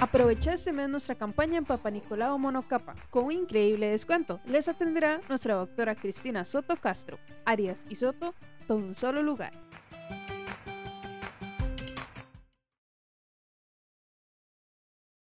Aprovecha este mes nuestra campaña en Papa Nicolau Monocapa con un increíble descuento. Les atenderá nuestra doctora Cristina Soto Castro. Arias y Soto, todo un solo lugar.